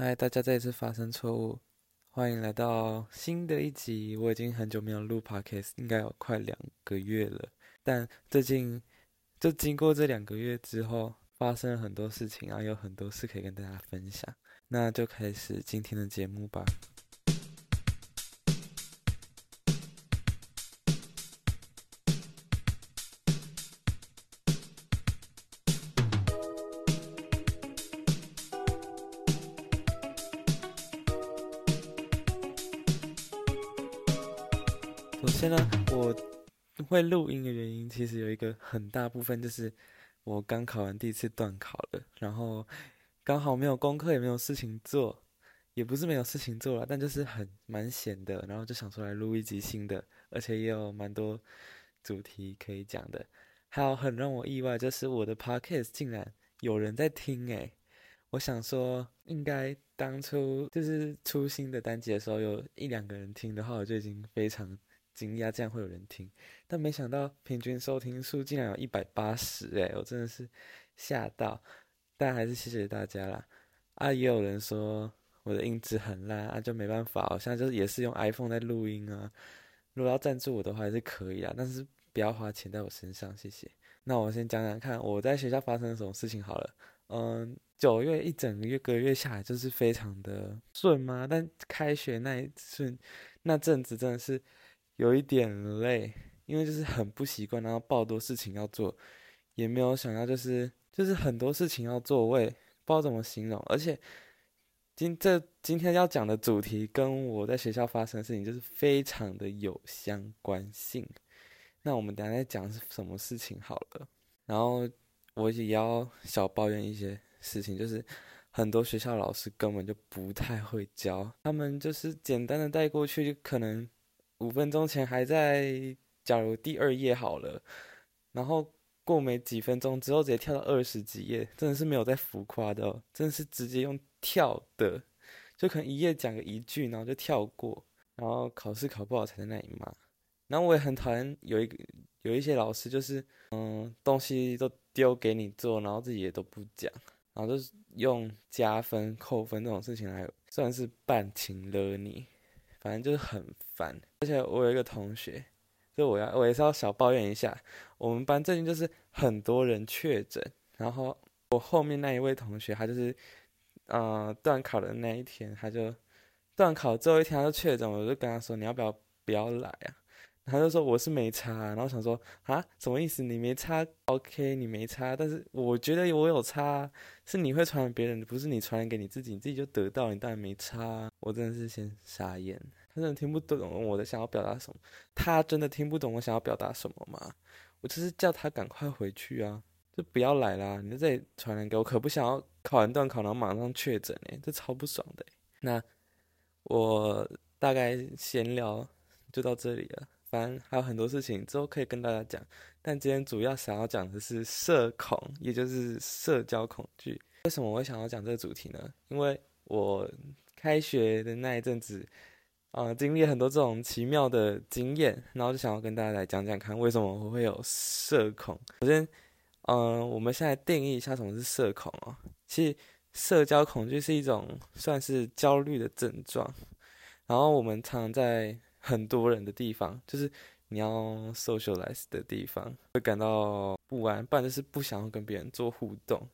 嗨，大家再一次发生错误，欢迎来到新的一集。我已经很久没有录 podcast，应该有快两个月了。但最近就经过这两个月之后，发生了很多事情然后，有很多事可以跟大家分享。那就开始今天的节目吧。首先呢，我会录音的原因，其实有一个很大部分就是我刚考完第一次段考了，然后刚好没有功课，也没有事情做，也不是没有事情做了，但就是很蛮闲的，然后就想出来录一集新的，而且也有蛮多主题可以讲的。还有很让我意外，就是我的 podcast 竟然有人在听诶，我想说，应该当初就是出新的单集的时候，有一两个人听的话，我就已经非常。惊讶这样会有人听，但没想到平均收听数竟然有一百八十哎，我真的是吓到。但还是谢谢大家啦。啊，也有人说我的音质很烂啊，就没办法，我现在就是也是用 iPhone 在录音啊。如果要赞助我的话还是可以啊，但是不要花钱在我身上，谢谢。那我先讲讲看我在学校发生了什么事情好了。嗯，九月一整个月个月下来就是非常的顺吗？但开学那一瞬那阵子真的是。有一点累，因为就是很不习惯，然后爆多事情要做，也没有想到就是就是很多事情要做，我也不知道怎么形容。而且今这今天要讲的主题跟我在学校发生的事情就是非常的有相关性。那我们等下再讲是什么事情好了。然后我也要小抱怨一些事情，就是很多学校老师根本就不太会教，他们就是简单的带过去，就可能。五分钟前还在，假如第二页好了，然后过没几分钟之后直接跳到二十几页，真的是没有在浮夸的哦，真的是直接用跳的，就可能一页讲个一句，然后就跳过，然后考试考不好才在那里骂。然后我也很讨厌有一个有一些老师，就是嗯东西都丢给你做，然后自己也都不讲，然后就是用加分扣分这种事情来算是半情了你。反正就是很烦，而且我有一个同学，就我要我也是要小抱怨一下，我们班最近就是很多人确诊，然后我后面那一位同学，他就是，呃，断考的那一天，他就断考最后一天他就确诊，我就跟他说，你要不要不要来啊？他就说我是没差，然后想说啊，什么意思？你没差，OK，你没差，但是我觉得我有差，是你会传染别人，不是你传染给你自己，你自己就得到，你当然没差。我真的是先傻眼，他真的听不懂我的想要表达什么，他真的听不懂我想要表达什么吗？我就是叫他赶快回去啊，就不要来啦，你在这里传染给我，可不想要考完段考然后马上确诊哎，这超不爽的。那我大概闲聊就到这里了。反正还有很多事情之后可以跟大家讲，但今天主要想要讲的是社恐，也就是社交恐惧。为什么我会想要讲这个主题呢？因为我开学的那一阵子，啊，经历很多这种奇妙的经验，然后就想要跟大家来讲讲看，为什么我会有社恐。首先，嗯，我们现在定义一下什么是社恐哦。其实，社交恐惧是一种算是焦虑的症状，然后我们常在。很多人的地方，就是你要 socialize 的地方，会感到不安，不然就是不想要跟别人做互动。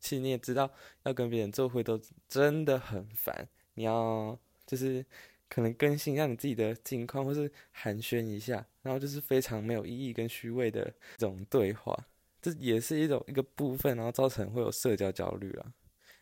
其实你也知道，要跟别人做互动真的很烦。你要就是可能更新一下你自己的近况，或是寒暄一下，然后就是非常没有意义跟虚伪的这种对话，这也是一种一个部分，然后造成会有社交焦虑啊。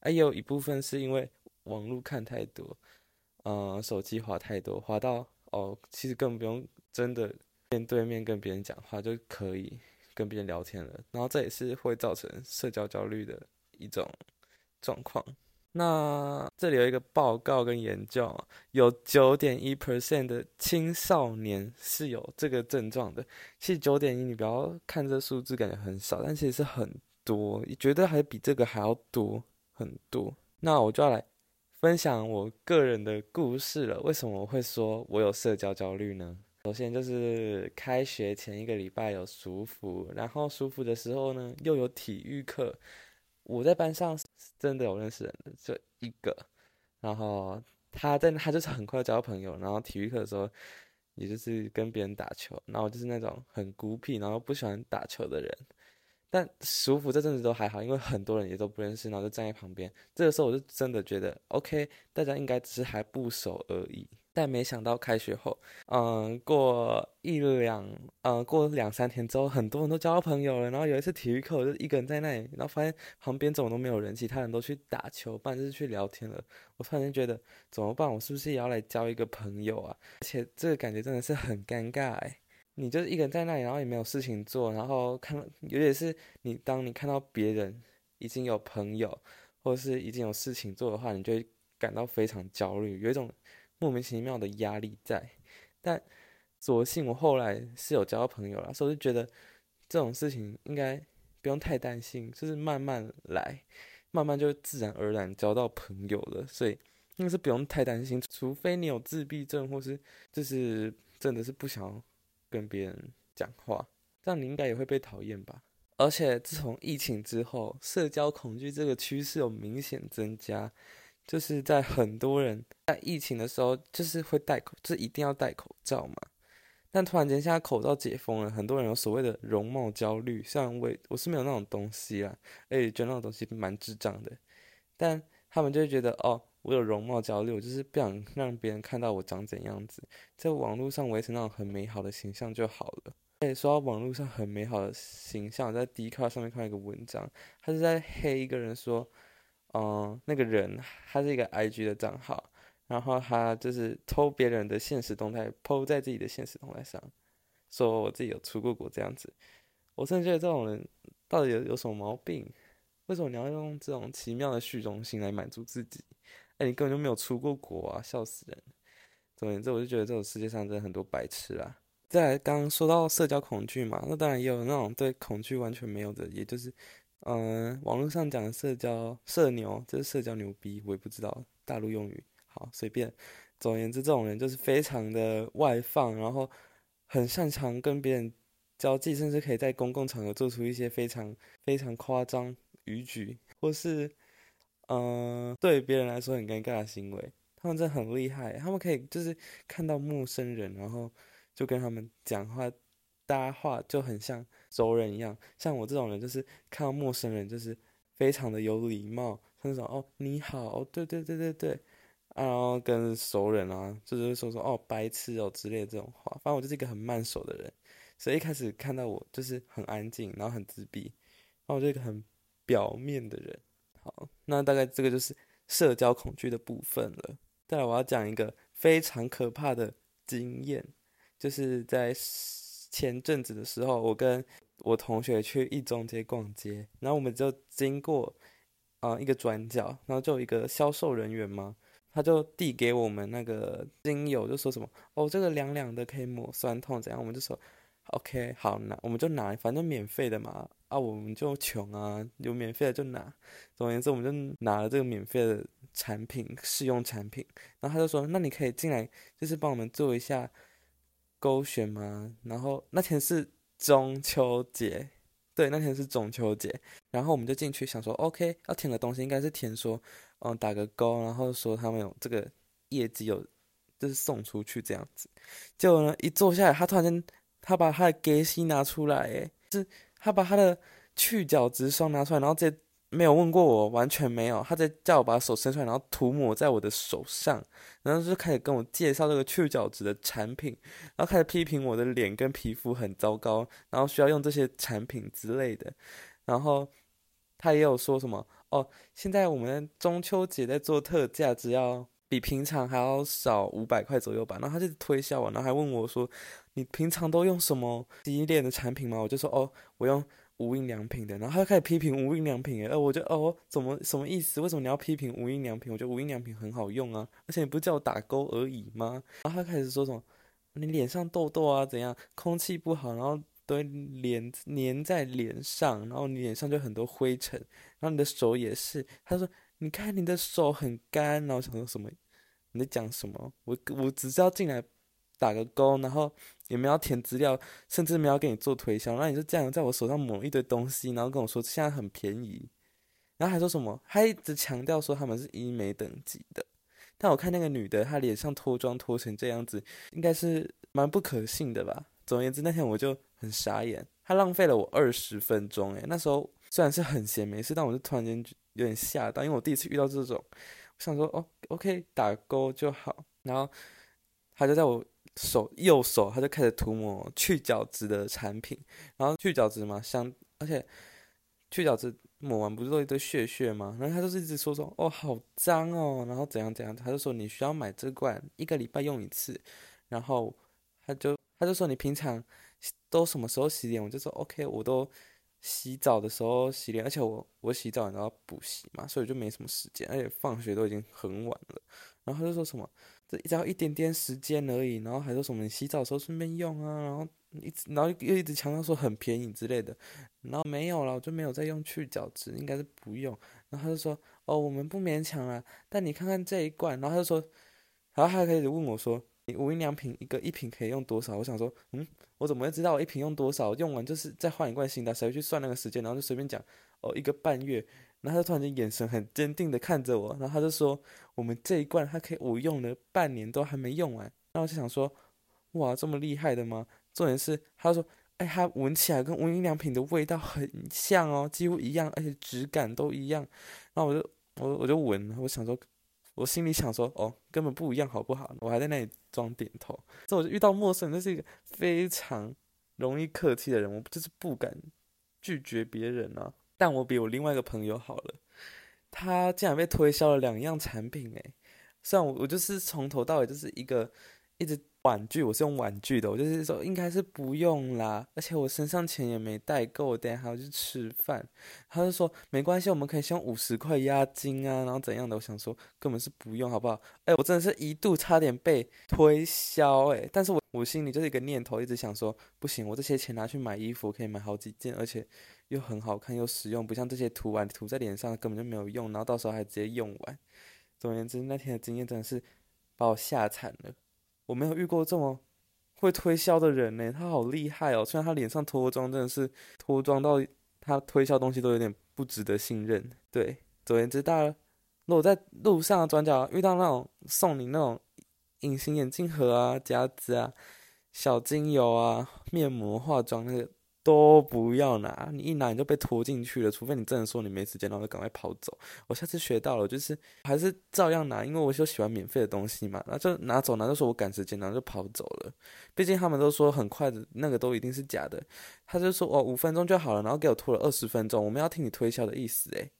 还有一部分是因为网络看太多，呃，手机滑太多，滑到。哦，其实更不用真的面对面跟别人讲话就可以跟别人聊天了，然后这也是会造成社交焦虑的一种状况。那这里有一个报告跟研究，有九点一 percent 的青少年是有这个症状的。其实九点一，你不要看这数字感觉很少，但其实是很多，觉得还比这个还要多很多。那我就要来。分享我个人的故事了。为什么我会说我有社交焦虑呢？首先就是开学前一个礼拜有舒服，然后舒服的时候呢又有体育课。我在班上真的有认识人的，就一个。然后他在他就是很快交朋友，然后体育课的时候，也就是跟别人打球，然后就是那种很孤僻，然后不喜欢打球的人。但舒服这阵子都还好，因为很多人也都不认识，然后就站在旁边。这个时候我就真的觉得，OK，大家应该只是还不熟而已。但没想到开学后，嗯，过一两，嗯，过两三天之后，很多人都交到朋友了。然后有一次体育课，我就一个人在那里，然后发现旁边怎么都没有人，其他人都去打球，不然就是去聊天了。我突然间觉得怎么办？我是不是也要来交一个朋友啊？而且这个感觉真的是很尴尬哎。你就是一个人在那里，然后也没有事情做，然后看，尤其是你当你看到别人已经有朋友，或者是已经有事情做的话，你就会感到非常焦虑，有一种莫名其妙的压力在。但所幸我后来是有交到朋友了，所以就觉得这种事情应该不用太担心，就是慢慢来，慢慢就自然而然交到朋友了。所以应该是不用太担心，除非你有自闭症，或是就是真的是不想。跟别人讲话，这样你应该也会被讨厌吧？而且自从疫情之后，社交恐惧这个趋势有明显增加，就是在很多人在疫情的时候，就是会戴口，就一定要戴口罩嘛。但突然间现在口罩解封了，很多人有所谓的容貌焦虑，虽然我我是没有那种东西啦，而且觉得那种东西蛮智障的，但他们就会觉得哦。我有容貌焦虑，我就是不想让别人看到我长怎样子，在网络上维持那种很美好的形象就好了。哎，说到网络上很美好的形象，在 d 卡上面看一个文章，他是在黑一个人说，嗯，那个人他是一个 IG 的账号，然后他就是偷别人的现实动态，PO 在自己的现实动态上，说我自己有出过国这样子。我真的觉得这种人到底有有什么毛病？为什么你要用这种奇妙的虚荣心来满足自己？哎，你根本就没有出过国啊，笑死人！总而言之，我就觉得这种世界上真的很多白痴啊。再来，刚刚说到社交恐惧嘛，那当然也有那种对恐惧完全没有的，也就是，嗯，网络上讲的社交社牛，这是社交牛逼，我也不知道大陆用语，好随便。总而言之，这种人就是非常的外放，然后很擅长跟别人交际，甚至可以在公共场合做出一些非常非常夸张语举，或是。嗯，对别人来说很尴尬的行为，他们真的很厉害。他们可以就是看到陌生人，然后就跟他们讲话搭话，就很像熟人一样。像我这种人，就是看到陌生人就是非常的有礼貌，像那种哦你好，对对对对对，然后跟熟人啊，就是说说哦白痴哦之类的这种话。反正我就是一个很慢熟的人，所以一开始看到我就是很安静，然后很自闭，然后我就一个很表面的人。好，那大概这个就是社交恐惧的部分了。再来，我要讲一个非常可怕的经验，就是在前阵子的时候，我跟我同学去一中街逛街，然后我们就经过啊一个转角，然后就有一个销售人员嘛，他就递给我们那个精油，就说什么哦，这个凉凉的可以抹酸痛，怎样？我们就说 OK，好拿，我们就拿，反正免费的嘛。啊，我们就穷啊，有免费的就拿。总而言之，我们就拿了这个免费的产品，试用产品。然后他就说：“那你可以进来，就是帮我们做一下勾选吗？”然后那天是中秋节，对，那天是中秋节。然后我们就进去想说：“OK，要填的东西应该是填说，嗯，打个勾，然后说他们有这个业绩有，就是送出去这样子。”结果呢，一坐下来，他突然间他把他的给西拿出来，诶，是。他把他的去角质霜拿出来，然后直接没有问过我，完全没有。他在叫我把手伸出来，然后涂抹在我的手上，然后就开始跟我介绍这个去角质的产品，然后开始批评我的脸跟皮肤很糟糕，然后需要用这些产品之类的。然后他也有说什么哦，现在我们中秋节在做特价，只要比平常还要少五百块左右吧。然后他就推销我，然后还问我说。你平常都用什么洗脸的产品吗？我就说哦，我用无印良品的。然后他就开始批评无印良品，哎，我就哦，怎么什么意思？为什么你要批评无印良品？我觉得无印良品很好用啊，而且你不叫我打勾而已吗？然后他开始说什么，你脸上痘痘啊怎样？空气不好，然后都脸粘在脸上，然后你脸上就很多灰尘，然后你的手也是。他说，你看你的手很干，然后想说什么？你在讲什么？我我只是要进来。打个勾，然后也没有填资料，甚至没有给你做推销，然后你就这样在我手上抹一堆东西，然后跟我说现在很便宜，然后还说什么，还一直强调说他们是医美等级的，但我看那个女的，她脸上脱妆脱成这样子，应该是蛮不可信的吧。总而言之，那天我就很傻眼，她浪费了我二十分钟。诶，那时候虽然是很闲没事，但我就突然间有点吓到，因为我第一次遇到这种，我想说哦，OK，打勾就好。然后他就在我手右手，他就开始涂抹去角质的产品，然后去角质嘛，香，而且去角质。抹完不是都一堆血血吗？然后他就是一直说说哦好脏哦，然后怎样怎样，他就说你需要买这罐，一个礼拜用一次。然后他就他就说你平常都什么时候洗脸？我就说 OK，我都洗澡的时候洗脸，而且我我洗澡然后补习嘛，所以就没什么时间，而且放学都已经很晚了。然后他就说什么这只要一点点时间而已，然后还说什么你洗澡的时候顺便用啊，然后。一直，然后又一直强调说很便宜之类的，然后没有了，我就没有再用去角质，应该是不用。然后他就说，哦，我们不勉强了，但你看看这一罐。然后他就说，然后他开始问我说，你无印良品一个一瓶可以用多少？我想说，嗯，我怎么会知道我一瓶用多少？用完就是再换一罐新的，谁会去算那个时间？然后就随便讲，哦，一个半月。然后他就突然间眼神很坚定的看着我，然后他就说，我们这一罐它可以我用了半年都还没用完。然后我就想说，哇，这么厉害的吗？重点是，他说：“哎，它闻起来跟无印良品的味道很像哦，几乎一样，而且质感都一样。”然后我就我我就闻，我想说，我心里想说：“哦，根本不一样，好不好？”我还在那里装点头。这我就遇到陌生人，这是一个非常容易客气的人，我就是不敢拒绝别人啊。但我比我另外一个朋友好了，他竟然被推销了两样产品诶。虽然我我就是从头到尾就是一个一直。玩具，我是用玩具的，我就是说应该是不用啦，而且我身上钱也没带够，我等下还要去吃饭。他就说没关系，我们可以先五十块押金啊，然后怎样的？我想说根本是不用，好不好？哎，我真的是一度差点被推销哎，但是我我心里就是一个念头，一直想说不行，我这些钱拿去买衣服可以买好几件，而且又很好看又实用，不像这些涂完涂在脸上根本就没有用，然后到时候还直接用完。总而言之，那天的经验真的是把我吓惨了。我没有遇过这么会推销的人呢，他好厉害哦！虽然他脸上脱妆，真的是脱妆到他推销东西都有点不值得信任。对，总而言之，大家如果在路上转角遇到那种送你那种隐形眼镜盒啊、夹子啊、小精油啊、面膜、化妆那个。都不要拿，你一拿你就被拖进去了。除非你真的说你没时间，然后就赶快跑走。我下次学到了，就是还是照样拿，因为我就喜欢免费的东西嘛。那就拿走，拿就说我赶时间，然后就跑走了。毕竟他们都说很快的，那个都一定是假的。他就说哦五分钟就好了，然后给我拖了二十分钟。我们要听你推销的意思诶。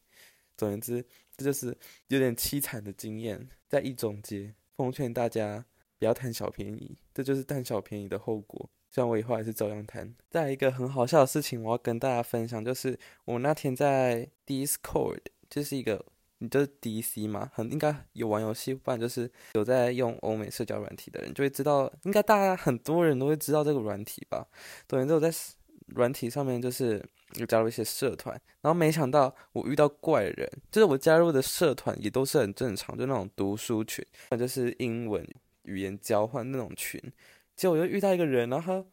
总而言之，这就是有点凄惨的经验。在一总结，奉劝大家不要贪小便宜，这就是贪小便宜的后果。虽然我以后还是照样谈。再一个很好笑的事情，我要跟大家分享，就是我那天在 Discord，就是一个，你就是 DC 嘛，很应该有玩游戏，不然就是有在用欧美社交软体的人就会知道，应该大家很多人都会知道这个软体吧。对，之后在软体上面就是有加入一些社团，然后没想到我遇到怪人，就是我加入的社团也都是很正常，就那种读书群，那就是英文语言交换那种群。结果我就遇到一个人，然后他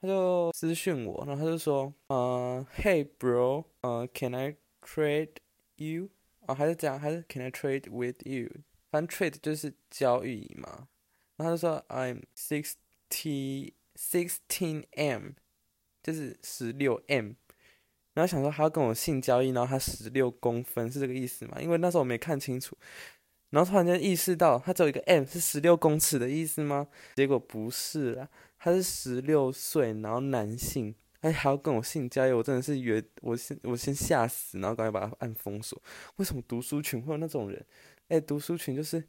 他就私讯我，然后他就说，呃，Hey bro，呃，Can I trade you？啊，还是这样，还是 Can I trade with you？反正 trade 就是交易嘛。然后他就说，I'm sixty sixteen m，就是十六 m。然后想说他要跟我性交易，然后他十六公分是这个意思嘛？因为那时候我没看清楚。然后突然间意识到，他只有一个 M 是十六公尺的意思吗？结果不是啦，他是十六岁，然后男性，哎，还要跟我性交易，我真的是以为我先我先吓死，然后赶紧把他按封锁。为什么读书群会有那种人？哎，读书群就是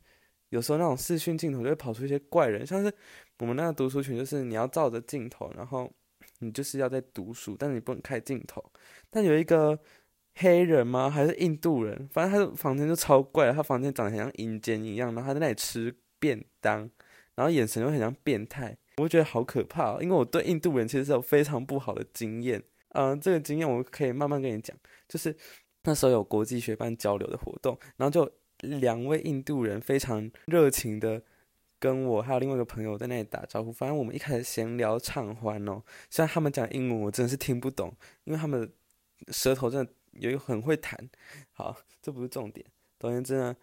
有时候那种视讯镜头就会跑出一些怪人，像是我们那个读书群，就是你要照着镜头，然后你就是要在读书，但是你不能开镜头。但有一个。黑人吗？还是印度人？反正他的房间就超怪，他房间长得很像阴间一样，然后他在那里吃便当，然后眼神又很像变态，我觉得好可怕。因为我对印度人其实是有非常不好的经验，嗯，这个经验我可以慢慢跟你讲。就是那时候有国际学班交流的活动，然后就两位印度人非常热情的跟我还有另外一个朋友在那里打招呼。反正我们一开始闲聊畅欢哦，虽然他们讲英文我真的是听不懂，因为他们舌头真的。有一个很会弹，好，这不是重点。总而言之呢，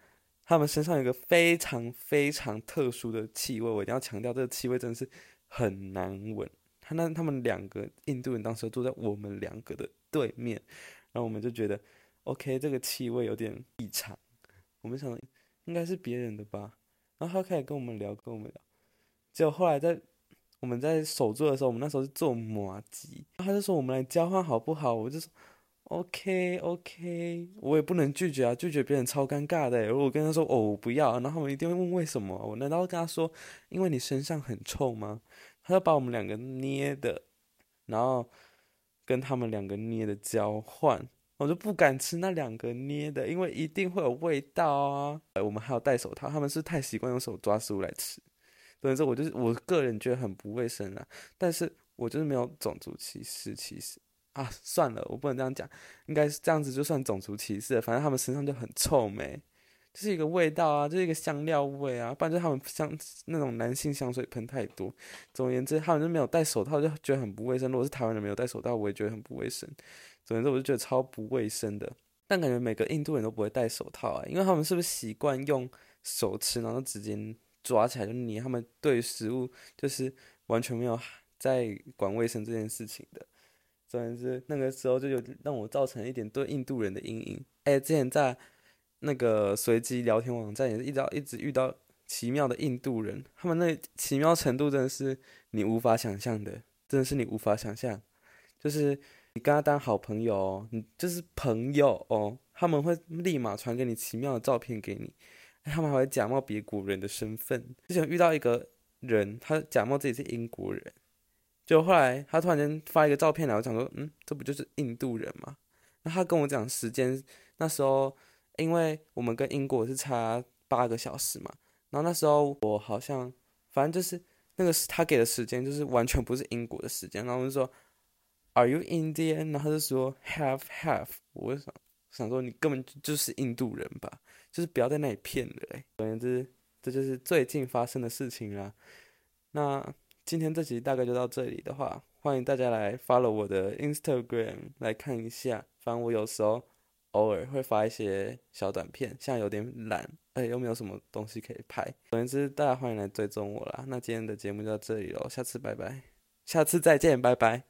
他们身上有个非常非常特殊的气味，我一定要强调，这个气味真的是很难闻。他那他们两个印度人当时坐在我们两个的对面，然后我们就觉得，OK，这个气味有点异常。我们想应该是别人的吧，然后他开始跟我们聊，跟我们聊。结果后来在我们在手座的时候，我们那时候是做麻吉，他就说我们来交换好不好？我就说。OK OK，我也不能拒绝啊，拒绝别人超尴尬的。如果跟他说哦我不要，然后他们一定会问为什么。我难道跟他说，因为你身上很臭吗？他就把我们两个捏的，然后跟他们两个捏的交换，我就不敢吃那两个捏的，因为一定会有味道啊。我们还要戴手套，他们是太习惯用手抓食物来吃，所以说我就是我个人觉得很不卫生啊。但是我就是没有种族歧视，其实。啊，算了，我不能这样讲，应该是这样子就算种族歧视。反正他们身上就很臭美，就是一个味道啊，就是一个香料味啊，不然就他们香那种男性香水喷太多。总而言之，他们就没有戴手套，就觉得很不卫生。如果是台湾人没有戴手套，我也觉得很不卫生。总而言之，我就觉得超不卫生的。但感觉每个印度人都不会戴手套啊，因为他们是不是习惯用手吃，然后直接抓起来就捏？他们对食物就是完全没有在管卫生这件事情的。总之，那个时候就有让我造成一点对印度人的阴影。哎，之前在那个随机聊天网站也是一直一直遇到奇妙的印度人，他们那奇妙程度真的是你无法想象的，真的是你无法想象。就是你跟他当好朋友哦，你就是朋友哦，他们会立马传给你奇妙的照片给你，他们还会假冒别国人的身份。之前遇到一个人，他假冒自己是英国人。就后来，他突然间发一个照片来，我想说，嗯，这不就是印度人吗？那他跟我讲时间，那时候因为我们跟英国是差八个小时嘛，然后那时候我好像，反正就是那个他给的时间就是完全不是英国的时间，然后我就说，Are you Indian？然后他就说 Have have。我就想想说你根本就是印度人吧，就是不要在那里骗了。总而言之，这就是最近发生的事情啦。那。今天这集大概就到这里的话，欢迎大家来 follow 我的 Instagram 来看一下。反正我有时候偶尔会发一些小短片，现在有点懒，哎又没有什么东西可以拍。总之，大家欢迎来追踪我啦。那今天的节目就到这里喽，下次拜拜，下次再见，拜拜。